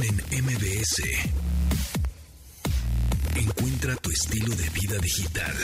En MBS. Encuentra tu estilo de vida digital.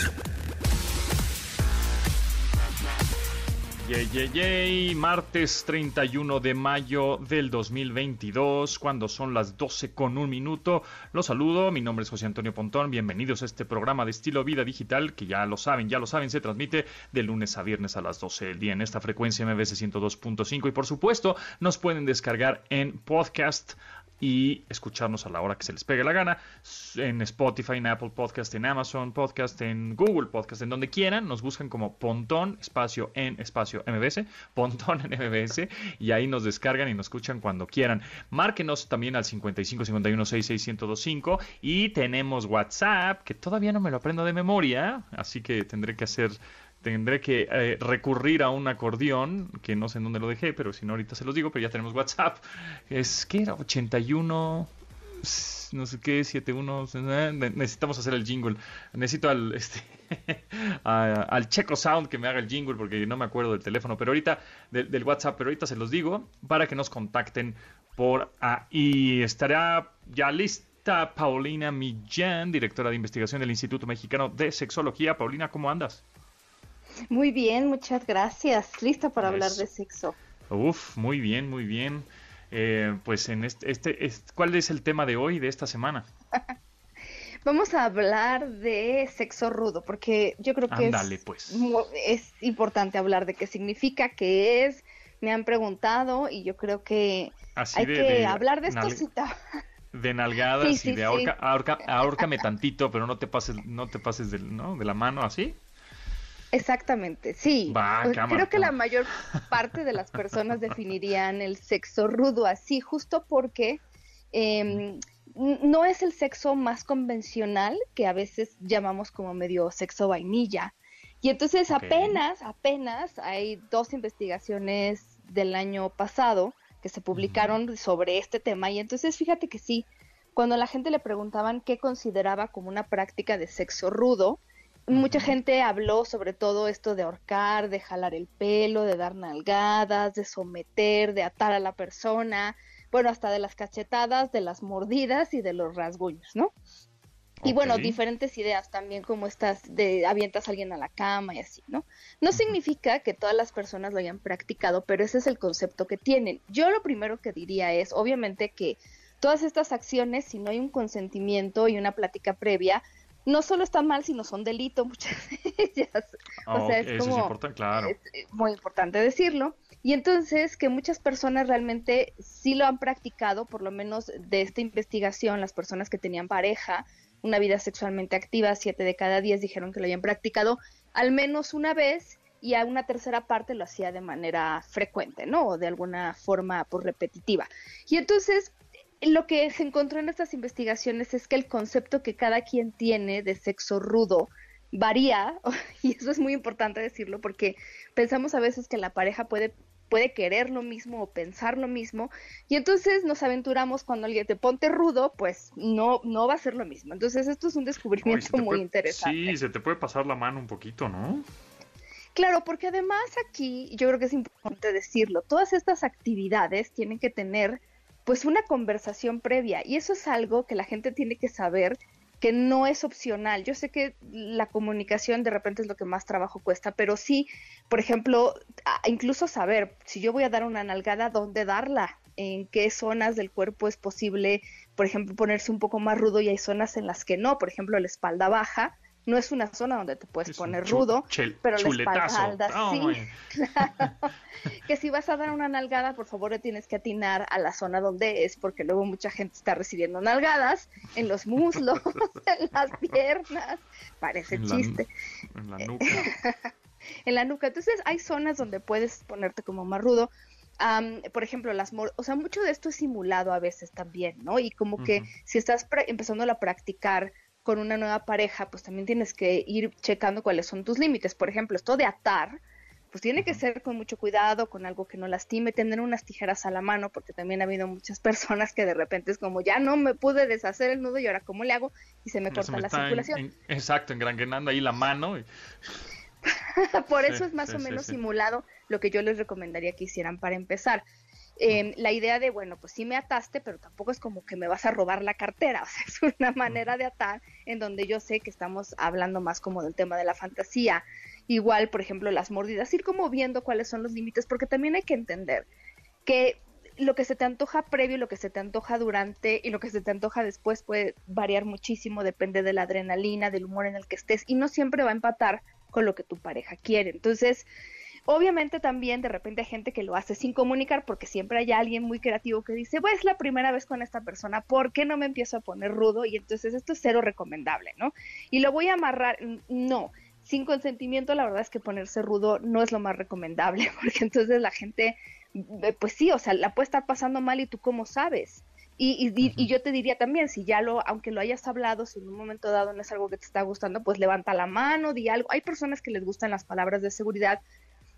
Yay, yay, yay. Martes 31 de mayo del 2022, cuando son las 12 con un minuto. Los saludo, mi nombre es José Antonio Pontón. Bienvenidos a este programa de estilo vida digital que ya lo saben, ya lo saben, se transmite de lunes a viernes a las 12 del día en esta frecuencia MBC 102.5 y por supuesto nos pueden descargar en podcast y escucharnos a la hora que se les pegue la gana en Spotify, en Apple Podcast, en Amazon Podcast, en Google Podcast, en donde quieran. Nos buscan como Pontón, espacio en espacio MBS, Pontón en MBS, y ahí nos descargan y nos escuchan cuando quieran. Márquenos también al 55 51 66 1025 y tenemos WhatsApp, que todavía no me lo aprendo de memoria, así que tendré que hacer tendré que eh, recurrir a un acordeón, que no sé en dónde lo dejé, pero si no ahorita se los digo, pero ya tenemos WhatsApp. Es que era 81 no sé qué, 71, eh, necesitamos hacer el jingle. Necesito al este al Checo Sound que me haga el jingle porque no me acuerdo del teléfono, pero ahorita del WhatsApp, pero ahorita se los digo para que nos contacten por ahí. Estará ya lista Paulina Millán, directora de investigación del Instituto Mexicano de Sexología. Paulina, ¿cómo andas? Muy bien, muchas gracias. Lista para hablar de sexo. Uf, muy bien, muy bien. Eh, pues en este, este, ¿cuál es el tema de hoy, de esta semana? Vamos a hablar de sexo rudo, porque yo creo que es, pues. es importante hablar de qué significa, qué es. Me han preguntado y yo creo que hay que hablar de esto. de nalgadas y de ahorca, ahorcame tantito, pero no te pases, no te pases de, ¿no? de la mano así. Exactamente, sí. Pues, creo que la mayor parte de las personas definirían el sexo rudo así, justo porque em, no es el sexo más convencional que a veces llamamos como medio sexo vainilla. Y entonces apenas, apenas hay dos investigaciones del año pasado que se publicaron sobre este tema. Y entonces fíjate que sí, cuando la gente le preguntaban qué consideraba como una práctica de sexo rudo, Mucha gente habló sobre todo esto de ahorcar, de jalar el pelo, de dar nalgadas, de someter, de atar a la persona, bueno, hasta de las cachetadas, de las mordidas y de los rasguños, ¿no? Y bueno, diferentes ideas también como estas de avientas a alguien a la cama y así, ¿no? No significa que todas las personas lo hayan practicado, pero ese es el concepto que tienen. Yo lo primero que diría es, obviamente que todas estas acciones, si no hay un consentimiento y una plática previa, no solo está mal, sino son delito muchas de ellas. o sea, es como importante, claro. Eh, muy importante decirlo. Y entonces que muchas personas realmente sí lo han practicado, por lo menos de esta investigación, las personas que tenían pareja, una vida sexualmente activa, siete de cada diez dijeron que lo habían practicado al menos una vez y a una tercera parte lo hacía de manera frecuente, ¿no? O de alguna forma por pues, repetitiva. Y entonces lo que se encontró en estas investigaciones es que el concepto que cada quien tiene de sexo rudo varía, y eso es muy importante decirlo porque pensamos a veces que la pareja puede puede querer lo mismo o pensar lo mismo y entonces nos aventuramos cuando alguien te ponte rudo pues no no va a ser lo mismo. Entonces esto es un descubrimiento muy interesante. sí se te puede pasar la mano un poquito no Claro, porque además aquí yo creo que es importante decirlo, todas estas actividades tienen que tener pues una conversación previa. Y eso es algo que la gente tiene que saber que no es opcional. Yo sé que la comunicación de repente es lo que más trabajo cuesta, pero sí, por ejemplo, incluso saber si yo voy a dar una nalgada, dónde darla, en qué zonas del cuerpo es posible, por ejemplo, ponerse un poco más rudo y hay zonas en las que no, por ejemplo, la espalda baja, no es una zona donde te puedes poner rudo, pero la espalda sí. que si vas a dar una nalgada, por favor, tienes que atinar a la zona donde es, porque luego mucha gente está recibiendo nalgadas en los muslos, en las piernas. Parece chiste. en la nuca. en la nuca. Entonces, hay zonas donde puedes ponerte como más rudo. por ejemplo, las o sea, mucho de esto es simulado a veces también, ¿no? Y como que si estás empezando a practicar con una nueva pareja, pues también tienes que ir checando cuáles son tus límites. Por ejemplo, esto de atar, pues tiene que ser con mucho cuidado, con algo que no lastime, tener unas tijeras a la mano, porque también ha habido muchas personas que de repente es como, ya no me pude deshacer el nudo y ahora cómo le hago y se me corta la circulación. exacto, engranguenando ahí la mano. Por eso es más o menos simulado lo que yo les recomendaría que hicieran para empezar. La idea de, bueno, pues sí me ataste, pero tampoco es como que me vas a robar la cartera, o sea, es una manera de atar en donde yo sé que estamos hablando más como del tema de la fantasía. Igual, por ejemplo, las mordidas, ir como viendo cuáles son los límites, porque también hay que entender que lo que se te antoja previo, lo que se te antoja durante y lo que se te antoja después puede variar muchísimo, depende de la adrenalina, del humor en el que estés y no siempre va a empatar con lo que tu pareja quiere. Entonces, Obviamente también de repente hay gente que lo hace sin comunicar porque siempre hay alguien muy creativo que dice, pues es la primera vez con esta persona, ¿por qué no me empiezo a poner rudo? Y entonces esto es cero recomendable, ¿no? Y lo voy a amarrar, no, sin consentimiento la verdad es que ponerse rudo no es lo más recomendable porque entonces la gente, eh, pues sí, o sea, la puede estar pasando mal y tú cómo sabes. Y, y, y, yo te diría también, si ya lo, aunque lo hayas hablado, si en un momento dado no es algo que te está gustando, pues levanta la mano, di algo. Hay personas que les gustan las palabras de seguridad,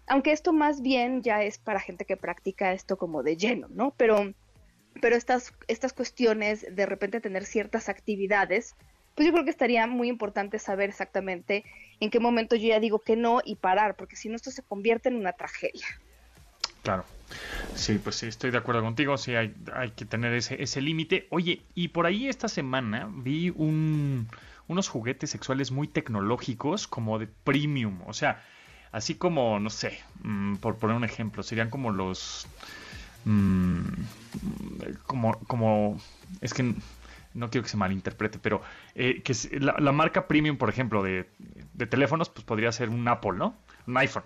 aunque esto más bien ya es para gente que practica esto como de lleno, ¿no? Pero, pero estas, estas cuestiones de repente tener ciertas actividades, pues yo creo que estaría muy importante saber exactamente en qué momento yo ya digo que no y parar, porque si no esto se convierte en una tragedia. Claro. Sí, pues sí, estoy de acuerdo contigo, sí, hay, que tener ese, ese límite. Oye, y por ahí esta semana vi un, unos juguetes sexuales muy tecnológicos, como de premium, o sea, Así como, no sé, mm, por poner un ejemplo, serían como los... Mm, como, como, es que no quiero que se malinterprete, pero eh, que la, marca premium, por ejemplo, de, de, teléfonos, pues podría ser un Apple, ¿no? Un iPhone.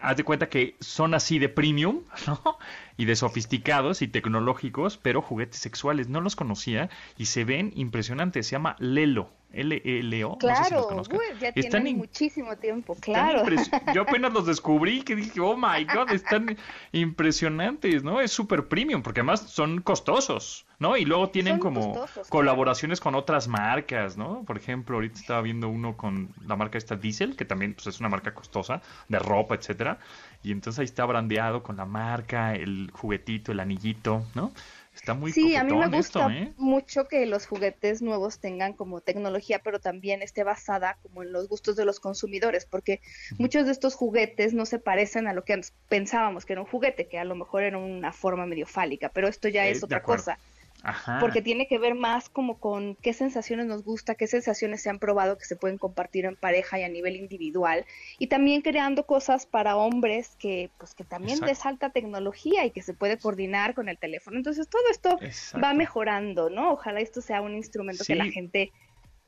Haz de cuenta que son así de premium, ¿no? Y de sofisticados y tecnológicos, pero juguetes sexuales. No los conocía y se ven impresionantes. Se llama Lelo. L-E-L-O. Claro, ya tienen muchísimo tiempo, claro. Yo apenas los descubrí que dije, oh my god, están impresionantes, ¿no? Es súper premium, porque además son costosos, ¿no? Y luego tienen como colaboraciones con otras marcas, ¿no? Por ejemplo, ahorita estaba viendo uno con la marca esta Diesel, que también pues, es una marca costosa, de ropa, etcétera. Y entonces ahí está brandeado con la marca, el juguetito, el anillito, ¿no? Está muy Sí, a mí me gusta ¿eh? mucho que los juguetes nuevos tengan como tecnología, pero también esté basada como en los gustos de los consumidores, porque muchos de estos juguetes no se parecen a lo que pensábamos que era un juguete, que a lo mejor era una forma medio fálica, pero esto ya eh, es otra cosa porque tiene que ver más como con qué sensaciones nos gusta, qué sensaciones se han probado que se pueden compartir en pareja y a nivel individual, y también creando cosas para hombres que pues que también de alta tecnología y que se puede coordinar con el teléfono. Entonces todo esto va mejorando, ¿no? Ojalá esto sea un instrumento que la gente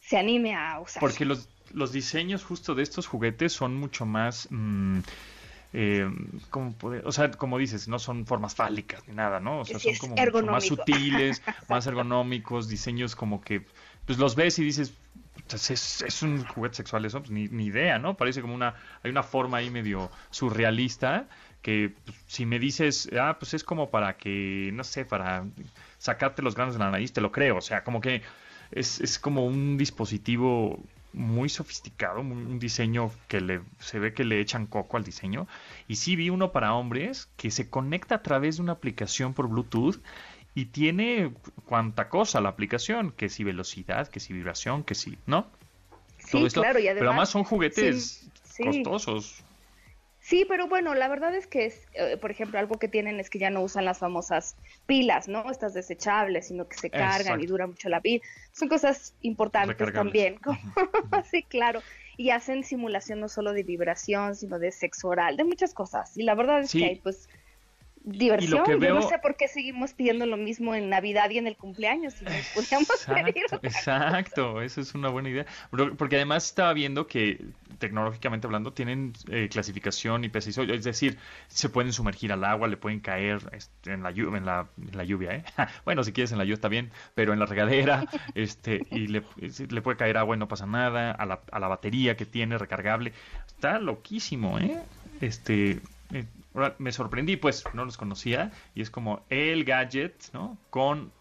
se anime a usar. Porque los, los diseños justo de estos juguetes son mucho más... Mm, eh, ¿cómo o sea, como dices, no son formas fálicas ni nada, ¿no? O sea, son como más sutiles, más ergonómicos, diseños como que, pues los ves y dices, pues, es, un juguete sexual eso, pues ni, ni, idea, ¿no? Parece como una, hay una forma ahí medio surrealista que pues, si me dices, ah, pues es como para que, no sé, para sacarte los granos de la nariz, te lo creo, o sea, como que es, es como un dispositivo muy sofisticado, un diseño que le, se ve que le echan coco al diseño. Y sí vi uno para hombres que se conecta a través de una aplicación por Bluetooth y tiene cuanta cosa la aplicación, que si velocidad, que si vibración, que si, ¿no? Sí, claro, y además, Pero además son juguetes costosos. Sí, pero bueno, la verdad es que, es, eh, por ejemplo, algo que tienen es que ya no usan las famosas pilas, ¿no? Estas desechables, sino que se cargan y dura mucho la vida. Son cosas importantes también. sí, claro. Y hacen simulación no solo de vibración, sino de sexo oral, de muchas cosas. Y la verdad es que hay, pues, diversión. Yo no sé por qué seguimos pidiendo lo mismo en Navidad y en el cumpleaños. Si exacto, exacto, eso es una buena idea. Porque además estaba viendo que tecnológicamente hablando tienen eh, clasificación y preciso, es decir, se pueden sumergir al agua, le pueden caer este, en la, lluvia, en la, lluvia, ¿eh? bueno, si quieres en la lluvia está bien, pero en la regadera, este, y le, le puede caer agua y no pasa nada, a la, a la batería que tiene recargable, está loquísimo, ¿eh? Este, me sorprendí, pues no los conocía y es como el gadget, ¿no? Con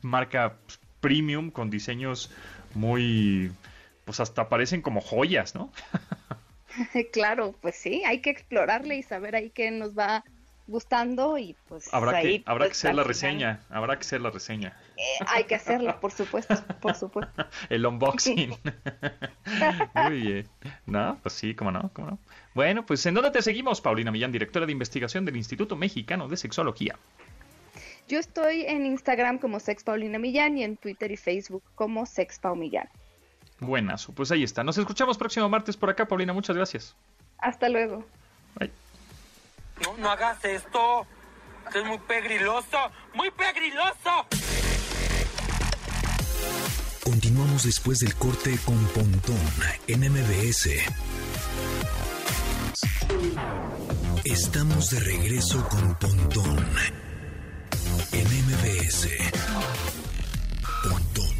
marca premium, con diseños muy, pues hasta parecen como joyas, ¿no? claro, pues sí, hay que explorarle y saber ahí qué nos va gustando y pues habrá que habrá que pues, hacer la reseña habrá que hacer la reseña. Eh, hay que hacerla por supuesto por supuesto. El unboxing. Muy bien. No pues sí cómo no cómo no. Bueno pues en dónde te seguimos Paulina Millán directora de investigación del Instituto Mexicano de Sexología yo estoy en Instagram como Sex Paulina Millán y en Twitter y Facebook como Sex Millán. Buenas pues ahí está. Nos escuchamos próximo martes por acá Paulina. Muchas gracias. Hasta luego. Bye. No, no hagas esto. es muy pegriloso. ¡Muy pegriloso! Continuamos después del corte con Pontón en MBS. Estamos de regreso con Pontón en MBS. Pontón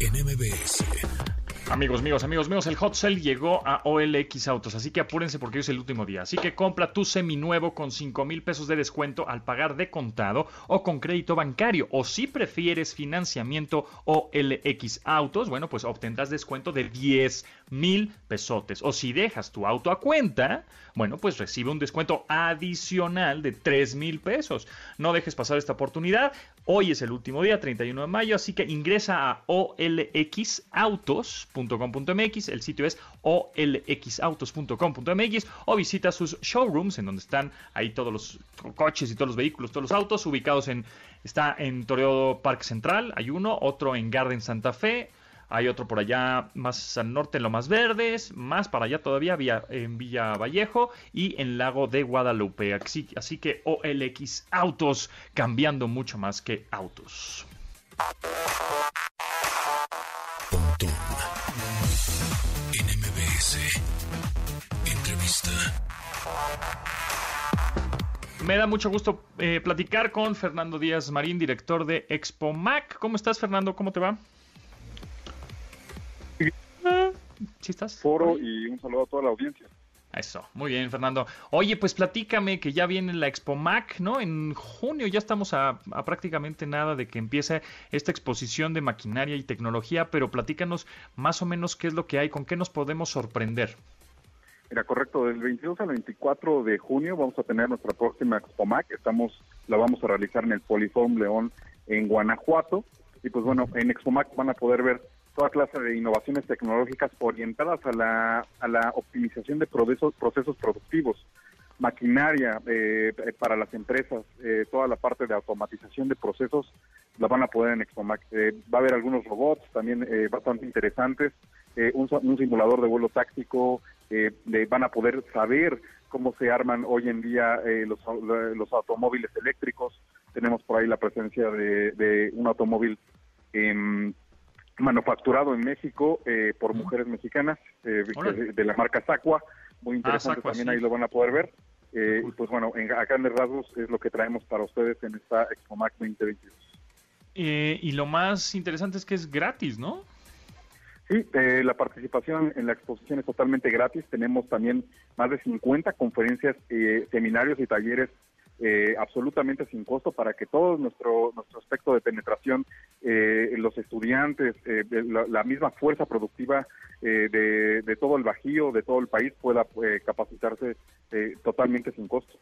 en MBS. Amigos míos, amigos míos, el hot llegó a OLX Autos, así que apúrense porque hoy es el último día. Así que compra tu seminuevo con 5 mil pesos de descuento al pagar de contado o con crédito bancario. O si prefieres financiamiento OLX Autos, bueno, pues obtendrás descuento de 10 mil pesotes. O si dejas tu auto a cuenta, bueno, pues recibe un descuento adicional de 3 mil pesos. No dejes pasar esta oportunidad. Hoy es el último día, 31 de mayo, así que ingresa a olxautos.com.mx, el sitio es olxautos.com.mx o visita sus showrooms en donde están ahí todos los coches y todos los vehículos, todos los autos ubicados en está en Toreo Parque Central, hay uno, otro en Garden Santa Fe, hay otro por allá más al norte en Lo Más Verdes, más para allá todavía en Villa Vallejo y en Lago de Guadalupe. Así, así que OLX Autos, cambiando mucho más que autos. Entrevista. Me da mucho gusto eh, platicar con Fernando Díaz Marín, director de Expo Mac. ¿Cómo estás, Fernando? ¿Cómo te va? ¿Sí estás? Foro y un saludo a toda la audiencia. Eso, muy bien, Fernando. Oye, pues platícame que ya viene la Expo Mac, ¿no? En junio ya estamos a, prácticamente nada de que empiece esta exposición de maquinaria y tecnología, pero platícanos más o menos qué es lo que hay, con qué nos podemos sorprender. Era correcto, del 22 al 24 de junio vamos a tener nuestra próxima Expo Mac. Estamos, la vamos a realizar en el Poliform León en Guanajuato. Y pues bueno, en Expo Mac van a poder ver toda clase de innovaciones tecnológicas orientadas a la, a la optimización de procesos, procesos productivos, maquinaria eh, para las empresas, eh, toda la parte de automatización de procesos la van a poder en Expomac. Eh, va a haber algunos robots también bastante interesantes, un, simulador de vuelo táctico, van a poder saber cómo se arman hoy en día los, los automóviles eléctricos. Tenemos por ahí la presencia de, de un automóvil en manufacturado en México eh, por mujeres mexicanas eh, de, la marca Sacua, muy ah, interesante también ahí lo van a poder ver. Eh, y pues bueno, en, acá en rasgos es lo que traemos para ustedes en esta ExpoMac 2022. y lo más interesante es que es gratis, ¿no? Sí, la participación en la exposición es totalmente gratis. Tenemos también más de 50 conferencias, seminarios y talleres eh, absolutamente sin costo para que todo nuestro nuestro aspecto de penetración, eh, los estudiantes, eh, la, misma fuerza productiva de, todo el Bajío, de todo el país pueda capacitarse totalmente sin costo.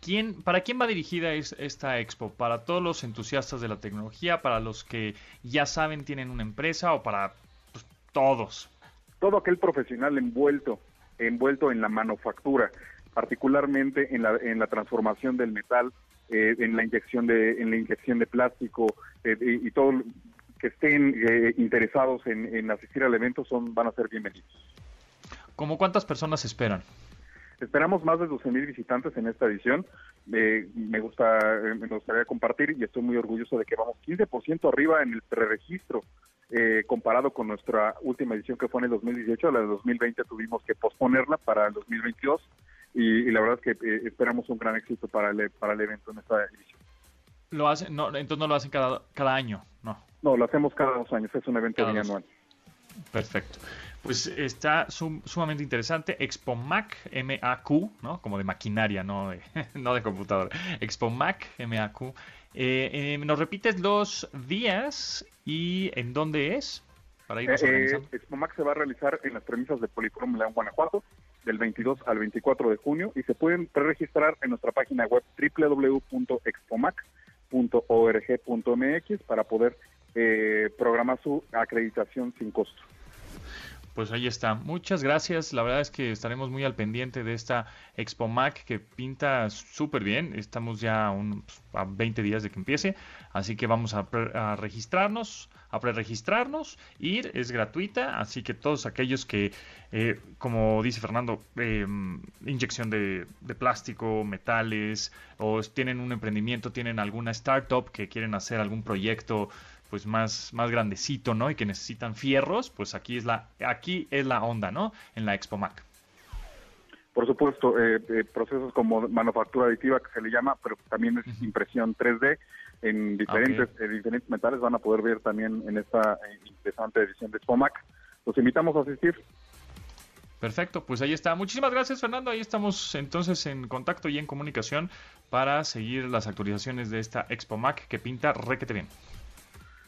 ¿Quién, ¿Para quién va dirigida esta expo? ¿Para todos los entusiastas de la tecnología? ¿Para los que ya saben tienen una empresa o para pues, todos? Todo aquel profesional envuelto envuelto en la manufactura, particularmente en la, en la transformación del metal, eh, en la inyección de en la inyección de plástico eh, y, todo que estén eh, interesados en, asistir al evento son van a ser bienvenidos. ¿Cómo cuántas personas esperan? Esperamos más de 12.000 visitantes en esta edición. me gusta me gustaría compartir y estoy muy orgulloso de que vamos 15% arriba en el preregistro comparado con nuestra última edición que fue en el 2018, la de 2020 tuvimos que posponerla para el 2022 y, la verdad es que eh, esperamos un gran éxito para el, para el evento en esta edición. Lo hacen, no, entonces no lo hacen cada, cada año, ¿no? No, lo hacemos cada dos años, es un evento anual. Perfecto. Pues está sumamente interesante. Expo Mac, M-A-Q, ¿no? Como de maquinaria, no de, no de computadora. Expo Mac, M-A-Q. Eh, eh, ¿Nos repites los días y en dónde es? Para ir eh, Expo Mac se va a realizar en las premisas de Poliforum León, Guanajuato del 22 al 24 de junio y se pueden preregistrar en nuestra página web www.expomac.org.mx para poder eh, programar su acreditación sin costo. Pues ahí está. Muchas gracias. La verdad es que estaremos muy al pendiente de esta Expo Mac que pinta súper bien. Estamos ya un, a 20 días de que empiece. Así que vamos a, registrarnos, a preregistrarnos. Ir es gratuita. Así que todos aquellos que, eh, como dice Fernando, eh, inyección de, de plástico, metales, o tienen un emprendimiento, tienen alguna startup que quieren hacer algún proyecto pues más, más grandecito, ¿no? Y que necesitan fierros, pues aquí es la, aquí es la onda, ¿no? En la Expo Mac. Por supuesto, eh, eh, procesos como manufactura aditiva que se le llama, pero también es impresión 3D en diferentes, diferentes metales van a poder ver también en esta eh, interesante edición de Expo Mac. Los invitamos a asistir. Perfecto, pues ahí está. Muchísimas gracias, Fernando. Ahí estamos entonces en contacto y en comunicación para seguir las actualizaciones de esta Expo Mac que pinta requete bien.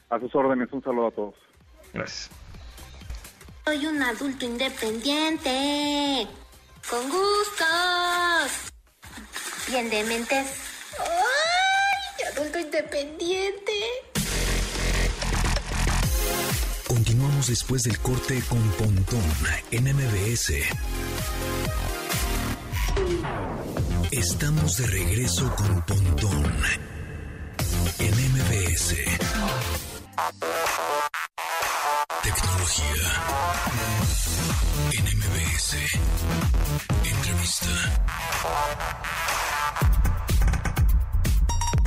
A sus órdenes, un saludo a todos. Gracias. Soy un adulto independiente, con gustos, bien de mentes. Independiente. Continuamos después del corte con Pontón en MBS. Estamos de regreso con Pontón en MBS. Tecnología. NMBS. Entrevista.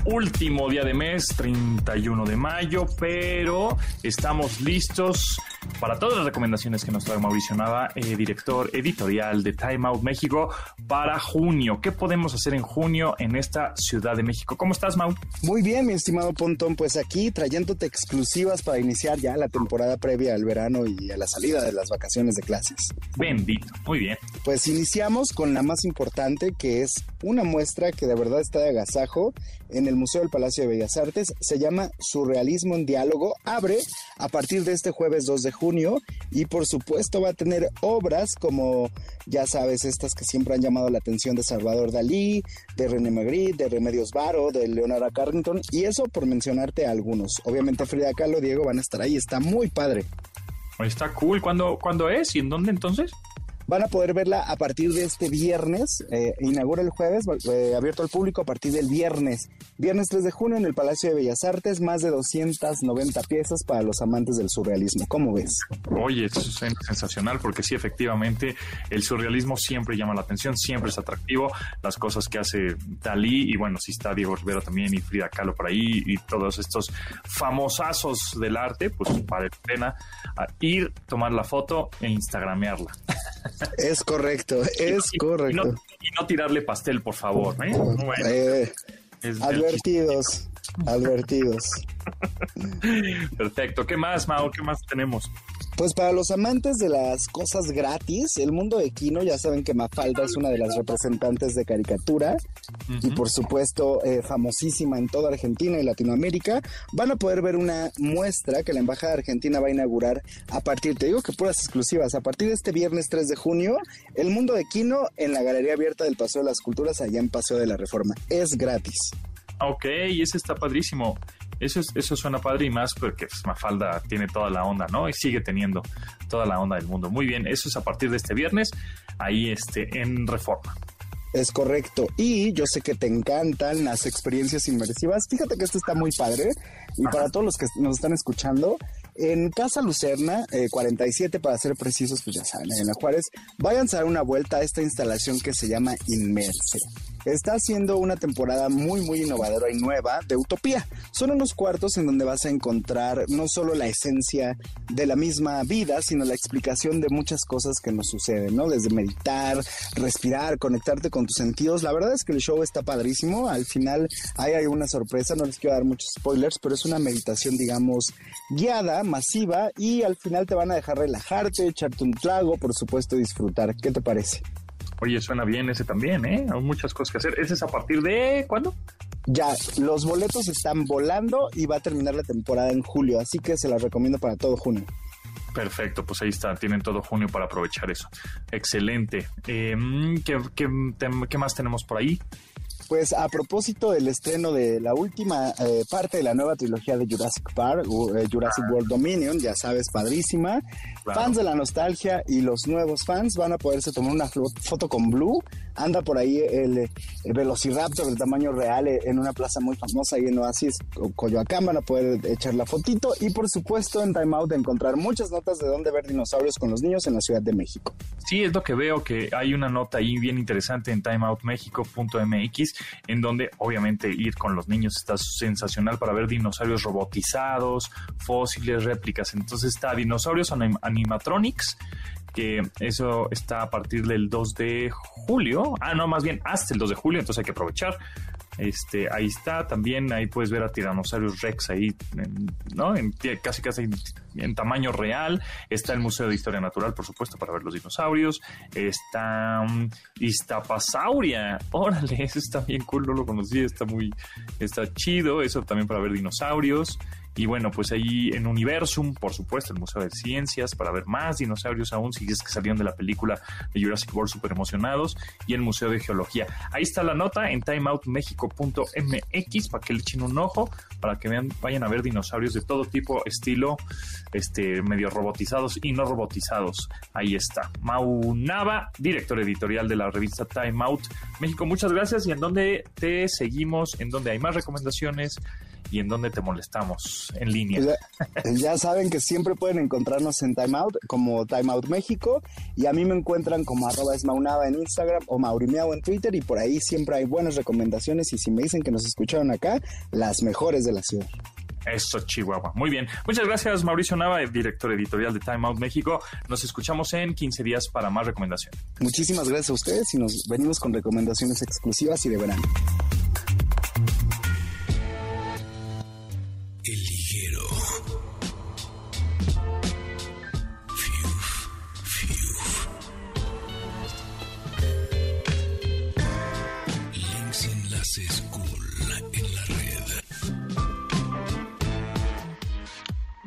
Último día de mes, 31 de mayo, pero estamos listos para todas las recomendaciones que nos trae Mauricio Nava, eh, director editorial de Time Out México, para junio. ¿Qué podemos hacer en junio en esta Ciudad de México? ¿Cómo estás, Mau? Muy bien, mi estimado Pontón. Pues aquí trayéndote exclusivas para iniciar ya la temporada previa al verano y a la salida de las vacaciones de clases. Bendito, muy bien. Pues iniciamos con la más importante, que es una muestra que de verdad está de agasajo en el Museo del Palacio de Bellas Artes. Se llama Surrealismo en Diálogo. Abre a partir de este jueves 2 de junio y por supuesto va a tener obras como, ya sabes, estas que siempre han llamado la atención de Salvador Dalí, de René Magritte, de Remedios Varo, de Leonardo Carrington y eso por mencionarte algunos. Obviamente Frida Kahlo, Diego van a estar ahí, está muy padre. Está cool. ¿Cuándo, ¿Cuándo es y en dónde entonces? Van a poder verla a partir de este viernes. Eh, inaugura el jueves, eh, abierto al público a partir del viernes. Viernes 3 de junio en el Palacio de Bellas Artes, más de 290 piezas para los amantes del surrealismo. ¿Cómo ves? Oye, eso es sensacional porque sí, efectivamente, el surrealismo siempre llama la atención, siempre es atractivo. Las cosas que hace Dalí y bueno, sí está Diego Rivera también y Frida Kahlo por ahí y todos estos famosazos del arte, pues vale la pena ir, tomar la foto e instagramearla. Es correcto, es correcto. Y no, tirarle pastel, por favor. ¿eh? eh advertidos, advertidos. Perfecto. ¿Qué más, Mao? ¿Qué más tenemos? Pues para los amantes de las cosas gratis, el mundo de Kino, ya saben que Mafalda es una de las representantes de caricatura y por supuesto eh, famosísima en toda Argentina y Latinoamérica, van a poder ver una muestra que la Embajada Argentina va a inaugurar a partir, te digo que puras exclusivas, a partir de este viernes 3 de junio, el mundo de Kino en la Galería Abierta del Paseo de las Culturas allá en Paseo de la Reforma. Es gratis. Ok, y ese está padrísimo. Eso, eso suena padre y más porque pues, Mafalda tiene toda la onda, ¿no? Y sigue teniendo toda la onda del mundo. Muy bien, eso es a partir de este viernes, ahí este, en Reforma. Es correcto. Y yo sé que te encantan las experiencias inmersivas. Fíjate que esto está muy padre. Y para todos los que nos están escuchando, en Casa Lucerna, 47 eh, para ser precisos, pues ya saben, en la Juárez, vayan a dar una vuelta a esta instalación que se llama Inmerse está haciendo una temporada muy, muy innovadora y nueva de Utopía. Son unos cuartos en donde vas a encontrar no solo la esencia de la misma vida, sino la explicación de muchas cosas que nos suceden, ¿no? Desde meditar, respirar, conectarte con tus sentidos. La verdad es que el show está padrísimo. Al final hay, una sorpresa, no les quiero dar muchos spoilers, pero es una meditación, digamos, guiada, masiva, y al final te van a dejar relajarte, echarte un trago, por supuesto, disfrutar. ¿Qué te parece? Oye, suena bien ese también, ¿eh? Hay muchas cosas que hacer. ¿Ese es a partir de cuándo? Ya, los boletos están volando y va a terminar la temporada en julio, así que se las recomiendo para todo junio. Perfecto, pues ahí está, tienen todo junio para aprovechar eso. Excelente. Em, ¿qué, qué más tenemos por ahí? Pues a propósito del estreno de la última eh, parte de la nueva trilogía de Jurassic Park, eh, Jurassic World Dominion, ya sabes, padrísima. Fans de la nostalgia y los nuevos fans van a poderse tomar una foto con Blue. Anda por ahí el, Velociraptor del tamaño real eh, en una plaza muy famosa ahí en Oasis, Coyoacán. Van a poder echar la fotito. Y por supuesto en Time Out encontrar muchas notas de dónde ver dinosaurios con los niños en la Ciudad de México. Sí, es lo que veo, que hay una nota ahí bien interesante en timeoutmexico.mx en donde obviamente ir con los niños está sensacional para ver dinosaurios robotizados, fósiles, réplicas. Entonces está dinosaurios animatronics, que eso está a partir del 2 de julio. Ah, no, más bien hasta el 2 de julio, entonces hay que aprovechar. Este, ahí está, también ahí puedes ver a Tiranosaurus Rex ahí, ¿no? En, casi casi en, tamaño real. Está el Museo de Historia Natural, por supuesto, para ver los dinosaurios. Está um, Iztapasauria. Órale, eso está bien cool, no lo conocí, está muy, está chido. Eso también para ver dinosaurios. Y bueno, pues ahí en Universum, por supuesto, el Museo de Ciencias, para ver más dinosaurios aún, si es que salieron de la película de Jurassic World súper emocionados, y el Museo de Geología. Ahí está la nota en timeoutmexico.mx para que le echen un ojo, para que vean, vayan a ver dinosaurios de todo tipo, estilo, este, medio robotizados y no robotizados. Ahí está. Mau Nava, director editorial de la revista Time Out México. Muchas gracias. ¿Y en dónde te seguimos? ¿En dónde hay más recomendaciones? y en dónde te molestamos en línea. Ya, saben que siempre pueden encontrarnos en Timeout como Timeout México y a mí me encuentran como arroba esmaunaba en Instagram o maurimiao en Twitter y por ahí siempre hay buenas recomendaciones y si me dicen que nos escucharon acá, las mejores de la ciudad. Eso, Chihuahua. Muy bien. Muchas gracias, Mauricio Nava, director editorial de Time Out México. Nos escuchamos en 15 días para más recomendaciones. Muchísimas gracias a ustedes y nos venimos con recomendaciones exclusivas y de verano.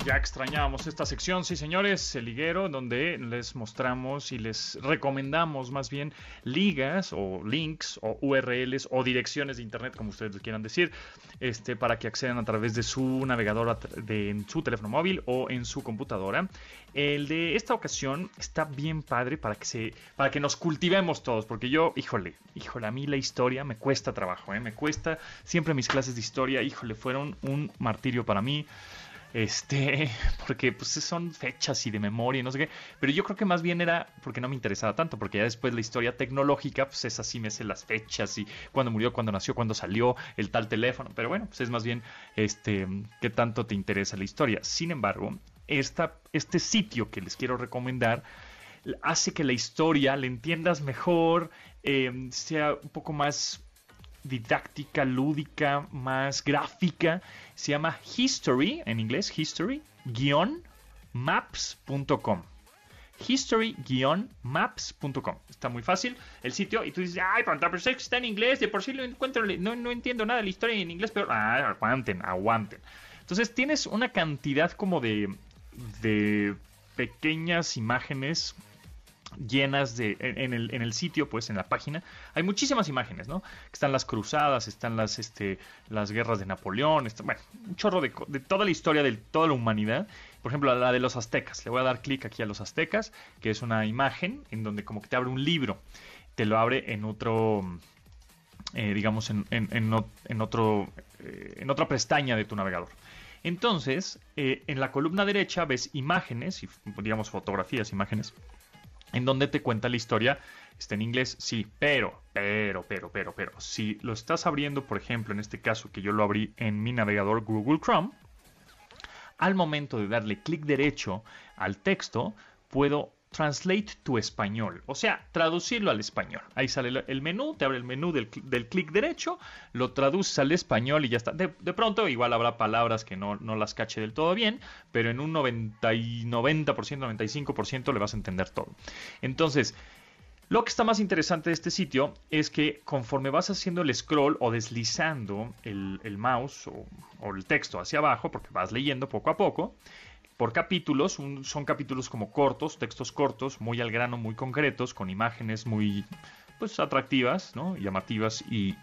Ya extrañábamos esta sección, sí señores, el liguero, donde les mostramos y les recomendamos más bien ligas o links o URLs o direcciones de internet, como ustedes quieran decir, este, para que accedan a través de su navegador de, en su teléfono móvil o en su computadora. El de esta ocasión está bien padre para que se, para que nos cultivemos todos, porque yo, híjole, híjole, a mí la historia me cuesta trabajo, ¿eh? me cuesta siempre mis clases de historia, híjole, fueron un martirio para mí. Este, porque pues son fechas y de memoria y no sé qué. Pero yo creo que más bien era porque no me interesaba tanto, porque ya después la historia tecnológica, pues es así, me sé las fechas y cuándo murió, cuándo nació, cuándo salió, el tal teléfono. Pero bueno, pues es más bien este, qué tanto te interesa la historia. Sin embargo, esta, este sitio que les quiero recomendar hace que la historia la entiendas mejor, eh, sea un poco más didáctica, lúdica, más gráfica. Se llama History, en inglés, history-maps.com. History-maps.com. Está muy fácil el sitio. Y tú dices, ay, pero está en inglés. De por sí lo encuentro, no, no entiendo nada de la historia en inglés, pero ah, aguanten, aguanten. Entonces tienes una cantidad como de, de pequeñas imágenes llenas de en el, en el sitio pues en la página hay muchísimas imágenes no están las cruzadas están las este las guerras de Napoleón bueno un chorro de, de, toda la historia de toda la humanidad. Por ejemplo la de los aztecas. Le voy a dar clic aquí a los aztecas que es una imagen en donde como que te abre un libro. Te lo abre en otro eh, digamos en, en, en, otro eh, en otra pestaña de tu navegador. Entonces eh, en la columna derecha ves imágenes y digamos fotografías imágenes en donde te cuenta la historia. Está en inglés, sí, pero, pero, pero, pero, pero, si lo estás abriendo, por ejemplo, en este caso que yo lo abrí en mi navegador Google Chrome, al momento de darle clic derecho al texto, puedo translate to español, o sea, traducirlo al español. Ahí sale el menú, te abre el menú del, clic derecho, lo traduces al español y ya está. De, pronto, igual habrá palabras que no, no, las cache del todo bien, pero en un 90, 90%, 95% le vas a entender todo. Entonces, lo que está más interesante de este sitio es que conforme vas haciendo el scroll o deslizando el, mouse o, o el texto hacia abajo, porque vas leyendo poco a poco, por capítulos, son capítulos como cortos, textos cortos, muy al grano, muy concretos, con imágenes muy pues atractivas, ¿no? llamativas y,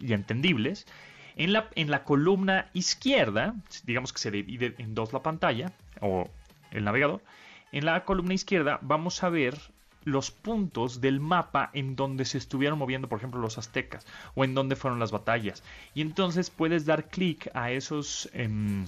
entendibles. En la, en la columna izquierda, digamos que se divide en dos la pantalla o el navegador, en la columna izquierda vamos a ver los puntos del mapa en donde se estuvieron moviendo, por ejemplo, los aztecas, o en donde fueron las batallas. Y entonces puedes dar clic a esos... Em,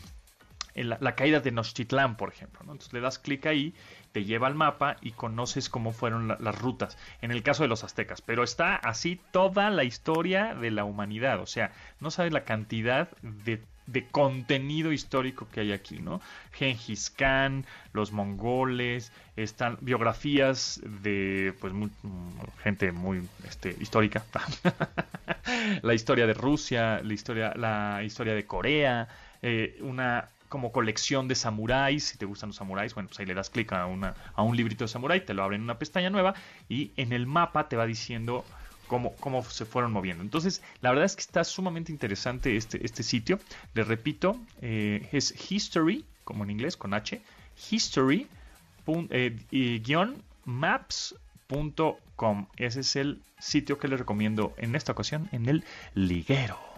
la, caída de Nochtitlán, por ejemplo. Entonces le das clic ahí, te lleva al mapa y conoces cómo fueron las rutas, en el caso de los aztecas. Pero está así toda la historia de la humanidad. O sea, no sabes la cantidad de de contenido histórico que hay aquí, ¿no? Gengis Khan, los mongoles, están biografías de pues gente muy este, histórica, la historia de Rusia, la historia, la historia de Corea, eh, una como colección de samuráis, si te gustan los samuráis, bueno, pues ahí le das clic a, una, a un librito de samurái, te lo abre en una pestaña nueva y en el mapa te va diciendo cómo, se fueron moviendo. Entonces, la verdad es que está sumamente interesante este, este sitio. Les repito, eh, es history, como en inglés, con H, history, eh. Ese es el sitio que les recomiendo en esta ocasión en el liguero.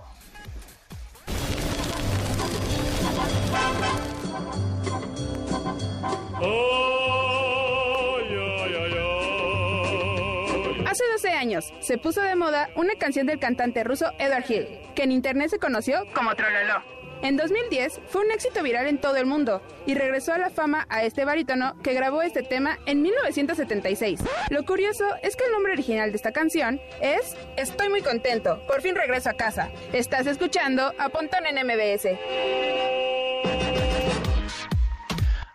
Hace 12 años se puso de moda una canción del cantante ruso Edward Hill, que en internet se conoció como Trololo. En 2010 fue un éxito viral en todo el mundo y regresó a la fama a este barítono que grabó este tema en 1976. Lo curioso es que el nombre original de esta canción es Estoy muy contento, por fin regreso a casa. Estás escuchando a Pontón en MBS.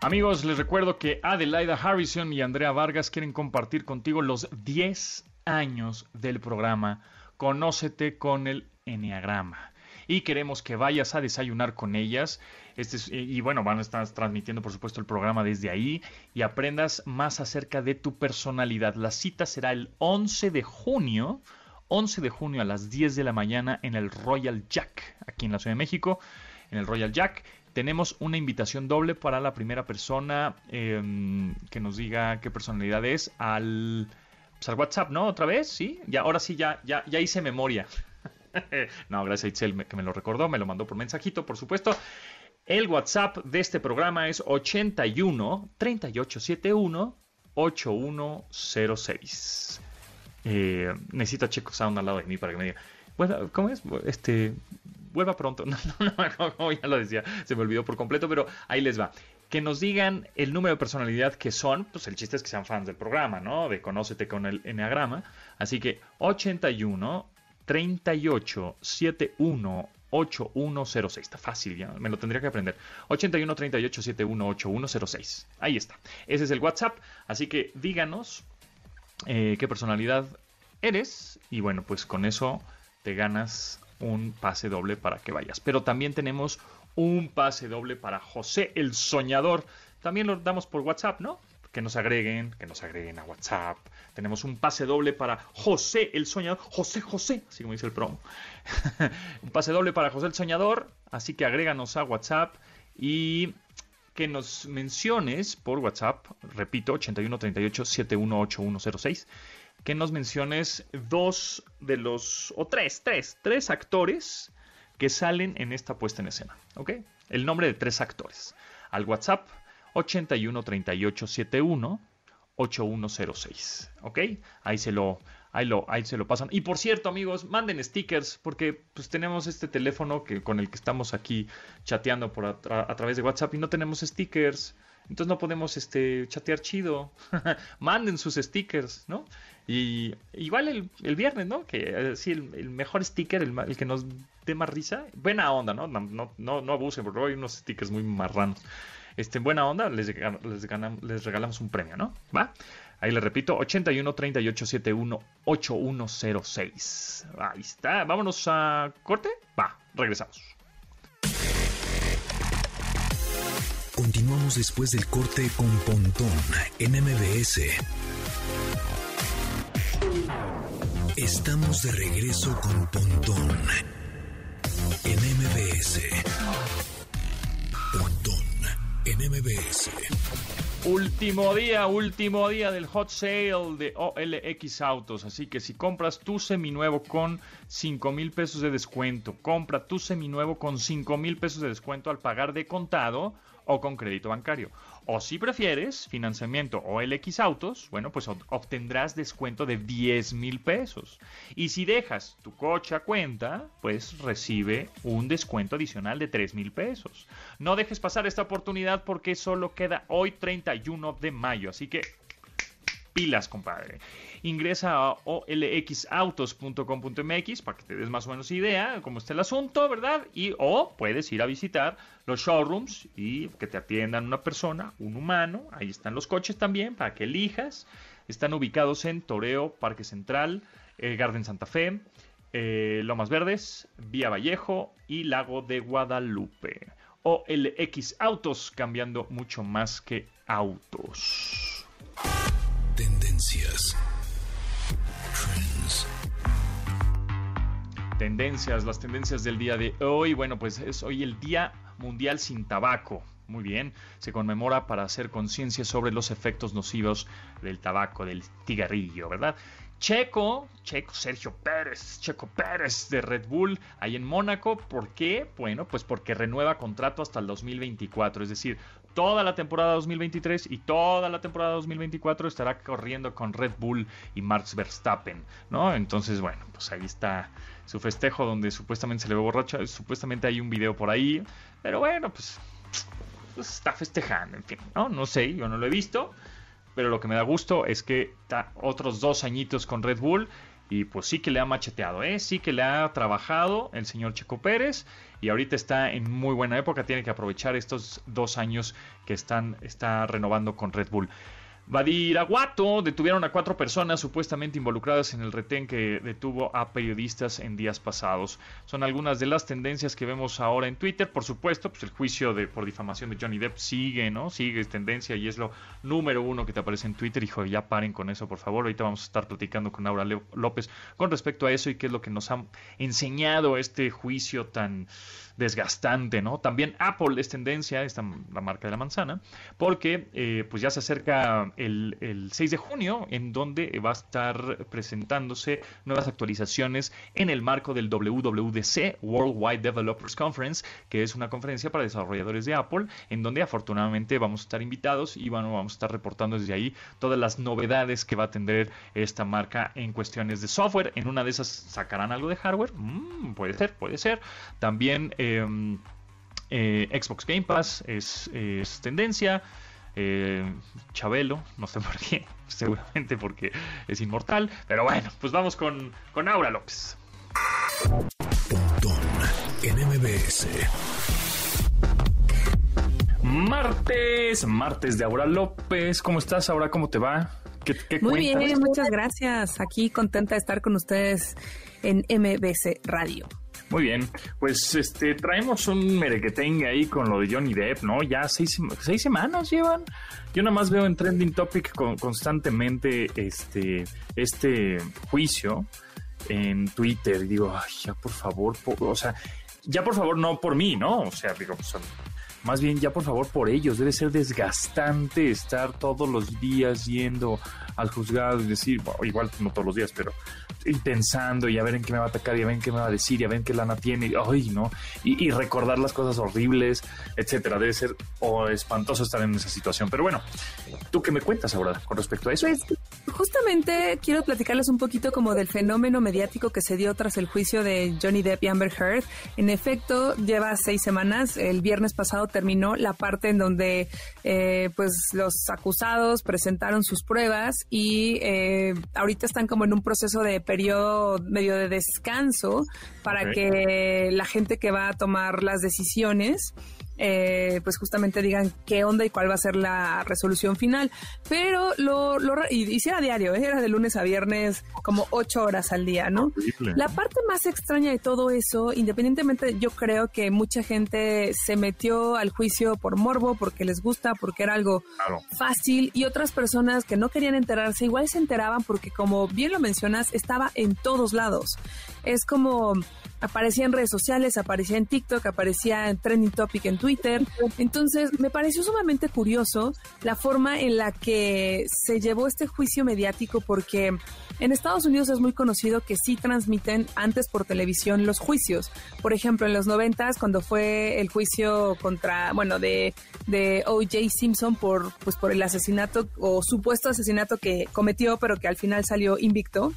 Amigos, les recuerdo que Adelaida Harrison y Andrea Vargas quieren compartir contigo los 10 años del programa Conócete con el Enneagrama. Y queremos que vayas a desayunar con ellas. Este y bueno, van a estar transmitiendo, por supuesto, el programa desde ahí y aprendas más acerca de tu personalidad. La cita será el 11 de junio. 11 de junio a las 10 de la mañana en el Royal Jack, aquí en la Ciudad de México, en el Royal Jack tenemos una invitación doble para la primera persona em, que nos diga qué personalidad es al, pues, al WhatsApp, ¿no? Otra vez, ¿sí? Ya, ahora sí, ya, ya, ya hice memoria. no, gracias a Itzel que me lo recordó, me lo mandó por mensajito, por supuesto. El WhatsApp de este programa es 81 3871 8106. Eh, necesito a Checo Sound al lado de mí para que me diga. Bueno, ¿cómo es? Este, vuelva pronto. No, no, no, ya lo decía, se me olvidó por completo, pero ahí les va. Que nos digan el número de personalidad que son, pues el chiste es que sean fans del programa, ¿no? De Conócete con el Enneagrama. Así que 81 38 71 8106. Está fácil, ya me lo tendría que aprender. 81 38 71 8106. Ahí está. Ese es el WhatsApp. Así que díganos eh, qué personalidad eres. Y bueno, pues con eso te ganas un pase doble para que vayas. Pero también tenemos un pase doble para José el Soñador. También lo damos por WhatsApp, ¿no? Que nos agreguen, que nos agreguen a WhatsApp. Tenemos un pase doble para José el Soñador. José, José, así como dice el promo. un pase doble para José el Soñador. Así que agréganos a WhatsApp y que nos menciones por WhatsApp, repito, 8138 718106 que nos menciones dos de los, o tres, tres, tres actores que salen en esta puesta en escena, ¿ok? El nombre de tres actores. Al WhatsApp 813871 8106, ¿ok? Ahí se lo, ahí lo, ahí se lo pasan. Y por cierto, amigos, manden stickers porque pues tenemos este teléfono que con el que estamos aquí chateando por a través de WhatsApp y no tenemos stickers. Entonces no podemos este, chatear chido. Manden sus stickers, ¿no? Y igual el, el viernes, ¿no? Que eh, sí, el, mejor sticker, el, que nos dé más risa. Buena onda, ¿no? No, no, no, abusen, porque hay unos stickers muy marranos. Este, buena onda, les, les, regalamos un premio, ¿no? ¿Va? Ahí le repito, 81 38 71 8106. Ahí está. Vámonos a corte. Va, regresamos. Continuamos después del corte con Pontón en MBS. Estamos de regreso con Pontón en MBS. Pontón en MBS. Último día, último día del hot sale de OLX Autos. Así que si compras tu seminuevo con 5 mil pesos de descuento, compra tu seminuevo con 5 mil pesos de descuento al pagar de contado o con crédito bancario. O si prefieres financiamiento o LX Autos, bueno, pues obtendrás descuento de 10 mil pesos. Y si dejas tu coche a cuenta, pues recibe un descuento adicional de 3 mil pesos. No dejes pasar esta oportunidad porque solo queda hoy 31 de mayo. Así que pilas, compadre. Ingresa a olxautos.com.mx para que te des más o menos idea de cómo está el asunto, ¿verdad? Y o puedes ir a visitar los showrooms y que te atiendan una persona, un humano. Ahí están los coches también para que elijas. Están ubicados en Toreo, Parque Central, eh, Garden Santa Fe, eh, Lomas Verdes, Vía Vallejo y Lago de Guadalupe. OLX Autos, cambiando mucho más que autos. Tendencias. Tendencias, las tendencias del día de hoy. Bueno, pues es hoy el Día Mundial sin Tabaco. Muy bien, se conmemora para hacer conciencia sobre los efectos nocivos del tabaco, del cigarrillo, ¿verdad? Checo, Checo, Sergio Pérez, Checo Pérez de Red Bull, ahí en Mónaco. ¿Por qué? Bueno, pues porque renueva contrato hasta el 2024, es decir, toda la temporada 2023 y toda la temporada 2024 estará corriendo con Red Bull y Max Verstappen, ¿no? Entonces, bueno, pues ahí está su festejo donde supuestamente se le ve borracho, supuestamente hay un video por ahí, pero bueno, pues, pues está festejando, en fin, ¿no? No sé, yo no lo he visto pero lo que me da gusto es que otros dos añitos con Red Bull y pues sí que le ha macheteado, ¿eh? sí que le ha trabajado el señor Checo Pérez y ahorita está en muy buena época, tiene que aprovechar estos dos años que están, está renovando con Red Bull. Badiraguato detuvieron a cuatro personas supuestamente involucradas en el retén que detuvo a periodistas en días pasados. Son algunas de las tendencias que vemos ahora en Twitter. Por supuesto, pues el juicio de, por difamación de Johnny Depp sigue, ¿no? Sigue tendencia y es lo número uno que te aparece en Twitter. Hijo, ya paren con eso, por favor. Ahorita vamos a estar platicando con Laura López con respecto a eso y qué es lo que nos ha enseñado este juicio tan desgastante, ¿no? También Apple es tendencia, esta la marca de la manzana, porque eh, pues ya se acerca el, el 6 de junio, en donde va a estar presentándose nuevas actualizaciones en el marco del WWDC, Worldwide Developers Conference, que es una conferencia para desarrolladores de Apple, en donde afortunadamente vamos a estar invitados y bueno, vamos a estar reportando desde ahí todas las novedades que va a tener esta marca en cuestiones de software. En una de esas sacarán algo de hardware, mm, puede ser, puede ser. También Em, eh, Xbox Game Pass es, tendencia. Eh, Chabelo, no sé por qué, seguramente porque es inmortal. Pero bueno, pues vamos con, con Aura López. Martes, martes de Aura López. ¿Cómo estás, Aura? ¿Cómo te va? Muy bien, muchas gracias. Aquí contenta de estar con ustedes en MBC Radio. Muy bien, pues este traemos un merequetengue ahí con lo de Johnny Depp, ¿no? Ya seis, seis semanas llevan. Yo nada más veo en Trending Topic constantemente este, este juicio en Twitter y digo, ay, ya por favor, o sea, ya por favor no por mí, ¿no? O sea, digo, pues, más bien ya por favor por ellos, debe ser desgastante estar todos los días yendo al juzgado y decir, igual no todos los días, pero pensando y a ver en qué me va a atacar y a ver en qué me va a decir y a ver en qué lana tiene, y, ay, ¿no? Y, recordar las cosas horribles, etcétera. Debe ser espantoso estar en esa situación. Pero bueno, ¿tú qué me cuentas ahora con respecto a eso? Justamente quiero platicarles un poquito como del fenómeno mediático que se dio tras el juicio de Johnny Depp y Amber Heard. En efecto, lleva seis semanas. El viernes pasado terminó la parte en donde eh, pues los acusados presentaron sus pruebas y eh, ahorita están como en un proceso de periodo medio de descanso para que la gente que va a tomar las decisiones eh, pues justamente digan qué onda y cuál va a ser la resolución final. Pero lo, lo y, a diario, ¿eh? era de lunes a viernes, como ocho horas al día, ¿no? La parte más extraña de todo eso, independientemente, yo creo que mucha gente se metió al juicio por morbo, porque les gusta, porque era algo fácil, y otras personas que no querían enterarse, igual se enteraban porque, como bien lo mencionas, estaba en todos lados. Es como aparecía en redes sociales, aparecía en TikTok, aparecía en Trending Topic en Twitter. Entonces, me pareció sumamente curioso la forma en la que se llevó este juicio mediático porque en Estados Unidos es muy conocido que sí transmiten antes por televisión los juicios. Por ejemplo, en los noventas, cuando fue el juicio contra, bueno, de, de O.J. Simpson por, pues, por el asesinato o supuesto asesinato que cometió, pero que al final salió invicto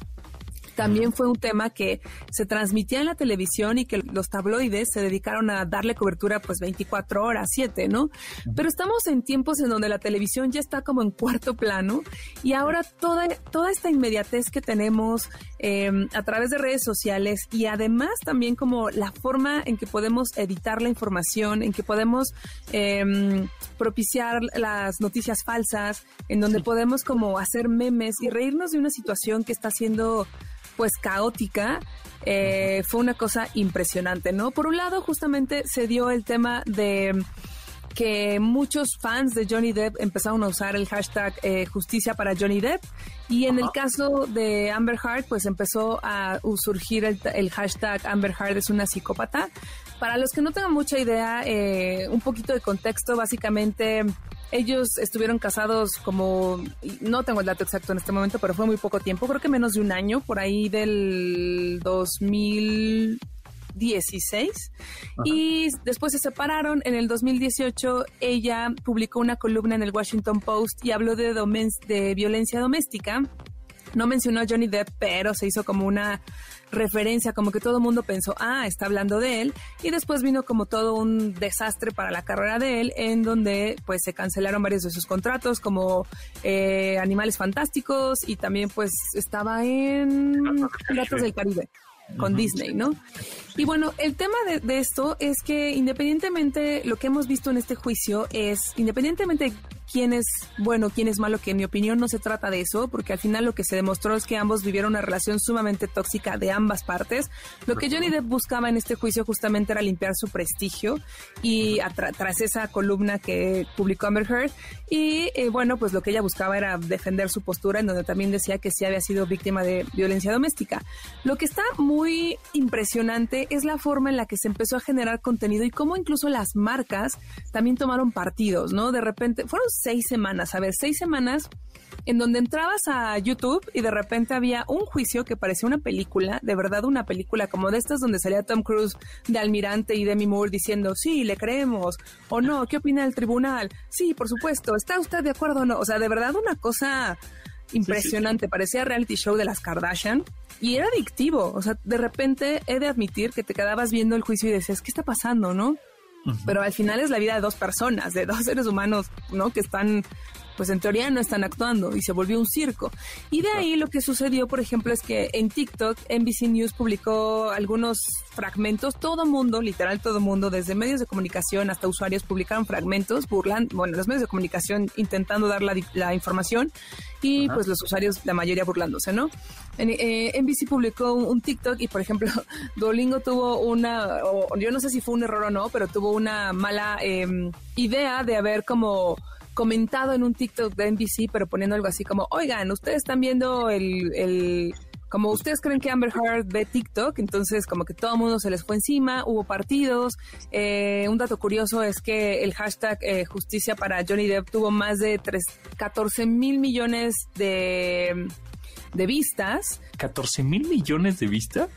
también fue un tema que se transmitía en la televisión y que los tabloides se dedicaron a darle cobertura pues 24 horas, 7, ¿no? Pero estamos en tiempos en donde la televisión ya está como en cuarto plano y ahora toda, toda esta inmediatez que tenemos em, a través de redes sociales y además también como la forma en que podemos editar la información, en que podemos em, propiciar las noticias falsas, en donde podemos como hacer memes y reírnos de una situación que está siendo pues caótica, eh, fue una cosa impresionante, ¿no? Por un lado, justamente se dio el tema de que muchos fans de Johnny Depp empezaron a usar el hashtag eh, justicia para Johnny Depp y en el caso de Amber Heard pues empezó a surgir el, hashtag Amber Heard es una psicópata. Para los que no tengan mucha idea, eh, un poquito de contexto, básicamente ellos estuvieron casados como, no tengo el dato exacto en este momento, pero fue muy poco tiempo, creo que menos de un año, por ahí del 2016. Y después se separaron. En el 2018 ella publicó una columna en el Washington Post y habló de, de violencia doméstica. No mencionó a Johnny Depp, pero se hizo como una referencia, como que todo el mundo pensó, ah, está hablando de él, y después vino como todo un desastre para la carrera de él, en donde pues se cancelaron varios de sus contratos, como eh, Animales Fantásticos, y también pues estaba en Piratas del Caribe con Disney, ¿no? Y bueno, el tema de, de, esto es que independientemente, lo que hemos visto en este juicio es, independientemente quién es bueno, quién es malo, que en mi opinión no se trata de eso, porque al final lo que se demostró es que ambos vivieron una relación sumamente tóxica de ambas partes. Lo que Johnny Depp buscaba en este juicio justamente era limpiar su prestigio y tras esa columna que publicó Amber Heard y eh, bueno, pues lo que ella buscaba era defender su postura en donde también decía que sí había sido víctima de violencia doméstica. Lo que está muy impresionante es la forma en la que se empezó a generar contenido y cómo incluso las marcas también tomaron partidos, ¿no? De repente fueron seis semanas, a ver, seis semanas en donde entrabas a YouTube y de repente había un juicio que parecía una película, de verdad una película como de estas donde salía Tom Cruise de almirante y Demi Moore diciendo, sí, le creemos, o no, ¿qué opina el tribunal? Sí, por supuesto, ¿está usted de acuerdo o no? O sea, de verdad una cosa impresionante, parecía reality show de las Kardashian y era adictivo, o sea, de repente he de admitir que te quedabas viendo el juicio y decías, ¿qué está pasando, no? Pero al final es la vida de dos personas, de dos seres humanos, ¿no? Que están pues en teoría no están actuando y se volvió un circo. Y de ahí lo que sucedió, por ejemplo, es que en TikTok NBC News publicó algunos fragmentos, todo mundo, literal todo mundo, desde medios de comunicación hasta usuarios publicaron fragmentos, burlando, bueno, los medios de comunicación intentando dar la, información y pues los usuarios, la mayoría burlándose, ¿no? En, eh, NBC publicó un, TikTok y, por ejemplo, Duolingo tuvo una, yo no sé si fue un error o no, pero tuvo una mala em, idea de haber como comentado en un TikTok de NBC, pero poniendo algo así como, oigan, ustedes están viendo el, el como ustedes creen que Amber Heard ve TikTok, entonces como que todo el mundo se les fue encima, hubo partidos. Eh, un dato curioso es que el hashtag eh, justicia para Johnny Depp tuvo más de 3, 14 mil millones de, de vistas. ¿14 mil millones de vistas?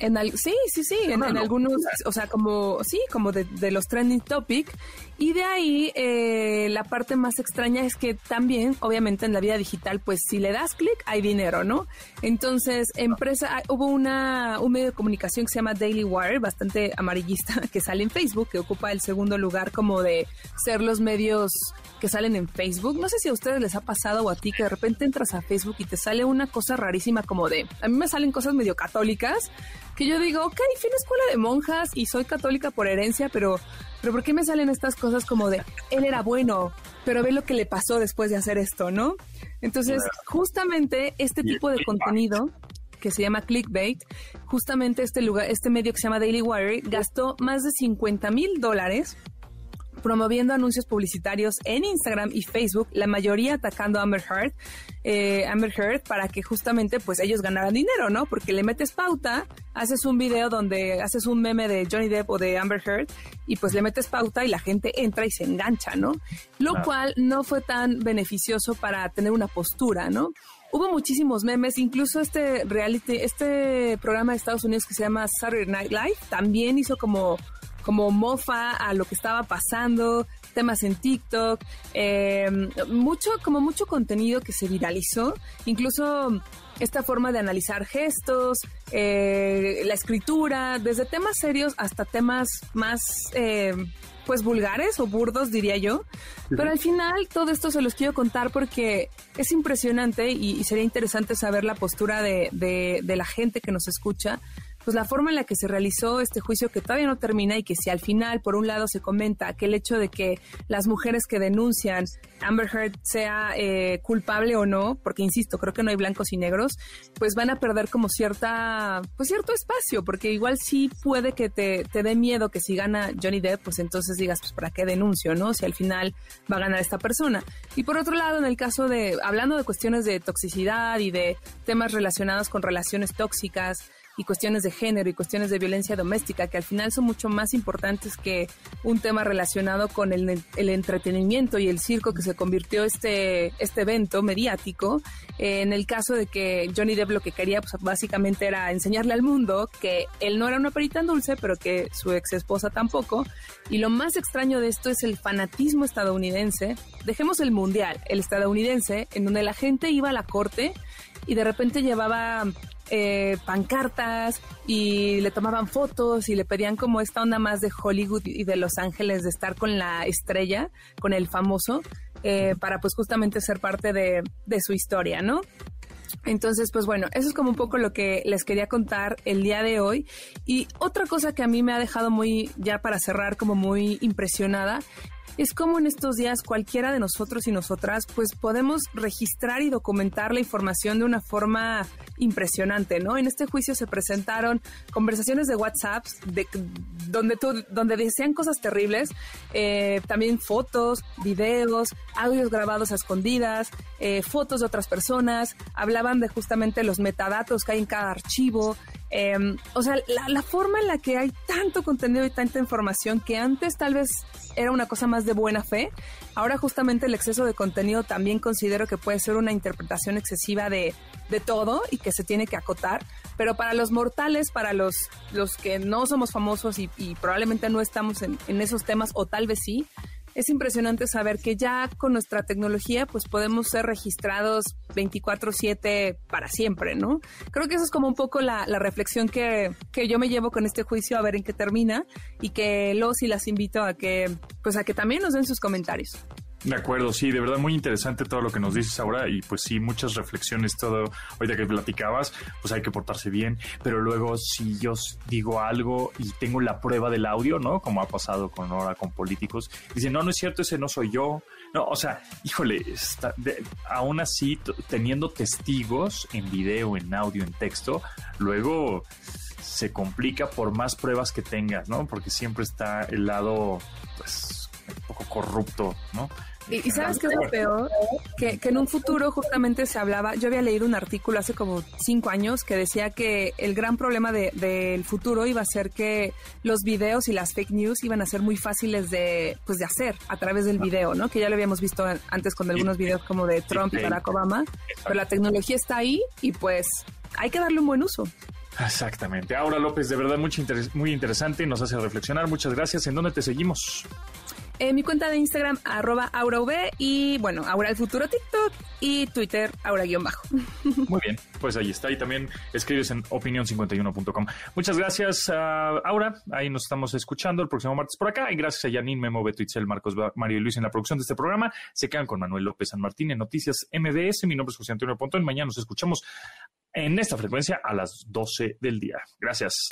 En sí, sí, sí, en, algunos, o sea, como, sí, como de, de los trending topic. Y de ahí, eh, la parte más extraña es que también, obviamente, en la vida digital, pues si le das clic, hay dinero, ¿no? Entonces, empresa, hubo una, un medio de comunicación que se llama Daily Wire, bastante amarillista, que sale en Facebook, que ocupa el segundo lugar como de ser los medios que salen en Facebook. No sé si a ustedes les ha pasado o a ti que de repente entras a Facebook y te sale una cosa rarísima como de, a mí me salen cosas medio católicas que yo digo, ok, fui a escuela de monjas y soy católica por herencia, pero, pero ¿por qué me salen estas cosas como de, él era bueno, pero ve lo que le pasó después de hacer esto, ¿no? Entonces, justamente este tipo de contenido que se llama clickbait, justamente este lugar, este medio que se llama Daily Wire, gastó más de 50 mil dólares promoviendo anuncios publicitarios en Instagram y Facebook, la mayoría atacando a Amber Heard, eh, Amber Heard para que justamente pues ellos ganaran dinero, ¿no? Porque le metes pauta, haces un video donde haces un meme de Johnny Depp o de Amber Heard y pues le metes pauta y la gente entra y se engancha, ¿no? Lo cual no fue tan beneficioso para tener una postura, ¿no? Hubo muchísimos memes, incluso este reality, este programa de Estados Unidos que se llama Saturday Night Live también hizo como como mofa a lo que estaba pasando, temas en TikTok, em, mucho, como mucho contenido que se viralizó, incluso esta forma de analizar gestos, eh, la escritura, desde temas serios hasta temas más em, pues vulgares o burdos, diría yo. Pero al final todo esto se los quiero contar porque es impresionante y, sería interesante saber la postura de, de la gente que nos escucha pues la forma en la que se realizó este juicio que todavía no termina y que si al final, por un lado, se comenta que el hecho de que las mujeres que denuncian Amber Heard sea eh, culpable o no, porque insisto, creo que no hay blancos y negros, pues van a perder como cierta, pues cierto espacio, porque igual sí puede que te, te dé miedo que si gana Johnny Depp, pues entonces digas, pues para qué denuncio, ¿no? Si al final va a ganar esta persona. Y por otro lado, en el caso de, hablando de cuestiones de toxicidad y de temas relacionados con relaciones tóxicas, y cuestiones de género y cuestiones de violencia doméstica, que al final son mucho más importantes que un tema relacionado con el, entretenimiento y el circo que se convirtió este, este evento mediático. Eh, en el caso de que Johnny Depp lo que quería pues, básicamente era enseñarle al mundo que él no era una perita dulce, pero que su ex esposa tampoco. Y lo más extraño de esto es el fanatismo estadounidense. Dejemos el mundial, el estadounidense, en donde la gente iba a la corte y de repente llevaba eh, pancartas y le tomaban fotos y le pedían como esta onda más de Hollywood y de Los Ángeles de estar con la estrella, con el famoso, eh, para pues justamente ser parte de, de su historia, ¿no? Entonces, pues bueno, eso es como un poco lo que les quería contar el día de hoy. Y otra cosa que a mí me ha dejado muy, ya para cerrar, como muy impresionada, es como en estos días cualquiera de nosotros y nosotras pues podemos registrar y documentar la información de una forma impresionante, ¿no? En este juicio se presentaron conversaciones de WhatsApp de, donde, tú, donde decían cosas terribles, eh, también fotos, videos, audios grabados a escondidas, eh, fotos de otras personas, hablaban de justamente los metadatos que hay en cada archivo, Em, o sea, la, forma en la que hay tanto contenido y tanta información que antes tal vez era una cosa más de buena fe, ahora justamente el exceso de contenido también considero que puede ser una interpretación excesiva de, de todo y que se tiene que acotar, pero para los mortales, para los, los que no somos famosos y, probablemente no estamos en, en esos temas o tal vez sí, es impresionante saber que ya con nuestra tecnología pues podemos ser registrados 24/7 para siempre, ¿no? Creo que eso es como un poco la, reflexión que, que, yo me llevo con este juicio a ver en qué termina y que los y las invito a que pues a que también nos den sus comentarios. De acuerdo, sí, de verdad muy interesante todo lo que nos dices ahora y pues sí, muchas reflexiones, todo, ahorita que platicabas, pues hay que portarse bien, pero luego si yo digo algo y tengo la prueba del audio, ¿no? Como ha pasado con ahora con políticos, dicen, no, no es cierto, ese no soy yo, no, o sea, híjole, está, aún así, teniendo testigos en video, en audio, en texto, luego se complica por más pruebas que tengas, ¿no? Porque siempre está el lado, pues, poco corrupto, ¿no? Y, sabes qué es lo peor? Que, en un futuro justamente se hablaba, yo había leído un artículo hace como cinco años que decía que el gran problema del futuro iba a ser que los videos y las fake news iban a ser muy fáciles de, pues de hacer a través del video, ¿no? Que ya lo habíamos visto antes con algunos videos como de Trump y Barack Obama, pero la tecnología está ahí y pues hay que darle un buen uso. Exactamente. Ahora López, de verdad muy, muy interesante, nos hace reflexionar. Muchas gracias. ¿En dónde te seguimos? En mi cuenta de Instagram, arroba AuraV y bueno, Aura el futuro TikTok y Twitter, Aura-bajo. Muy bien, pues ahí está. Y también escribes en opinión51.com. Muchas gracias, Aura. Ahí nos estamos escuchando el próximo martes por acá. Y gracias a Janine, Memo, Beto, Itzel, Marcos, Mario y Luis en la producción de este programa. Se quedan con Manuel López San Martín en Noticias MBS. Mi nombre es José Antonio Pontón. Mañana nos escuchamos en esta frecuencia a las 12 del día. Gracias.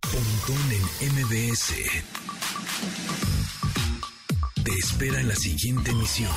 Pontón en MBS. Te espera en la siguiente emisión.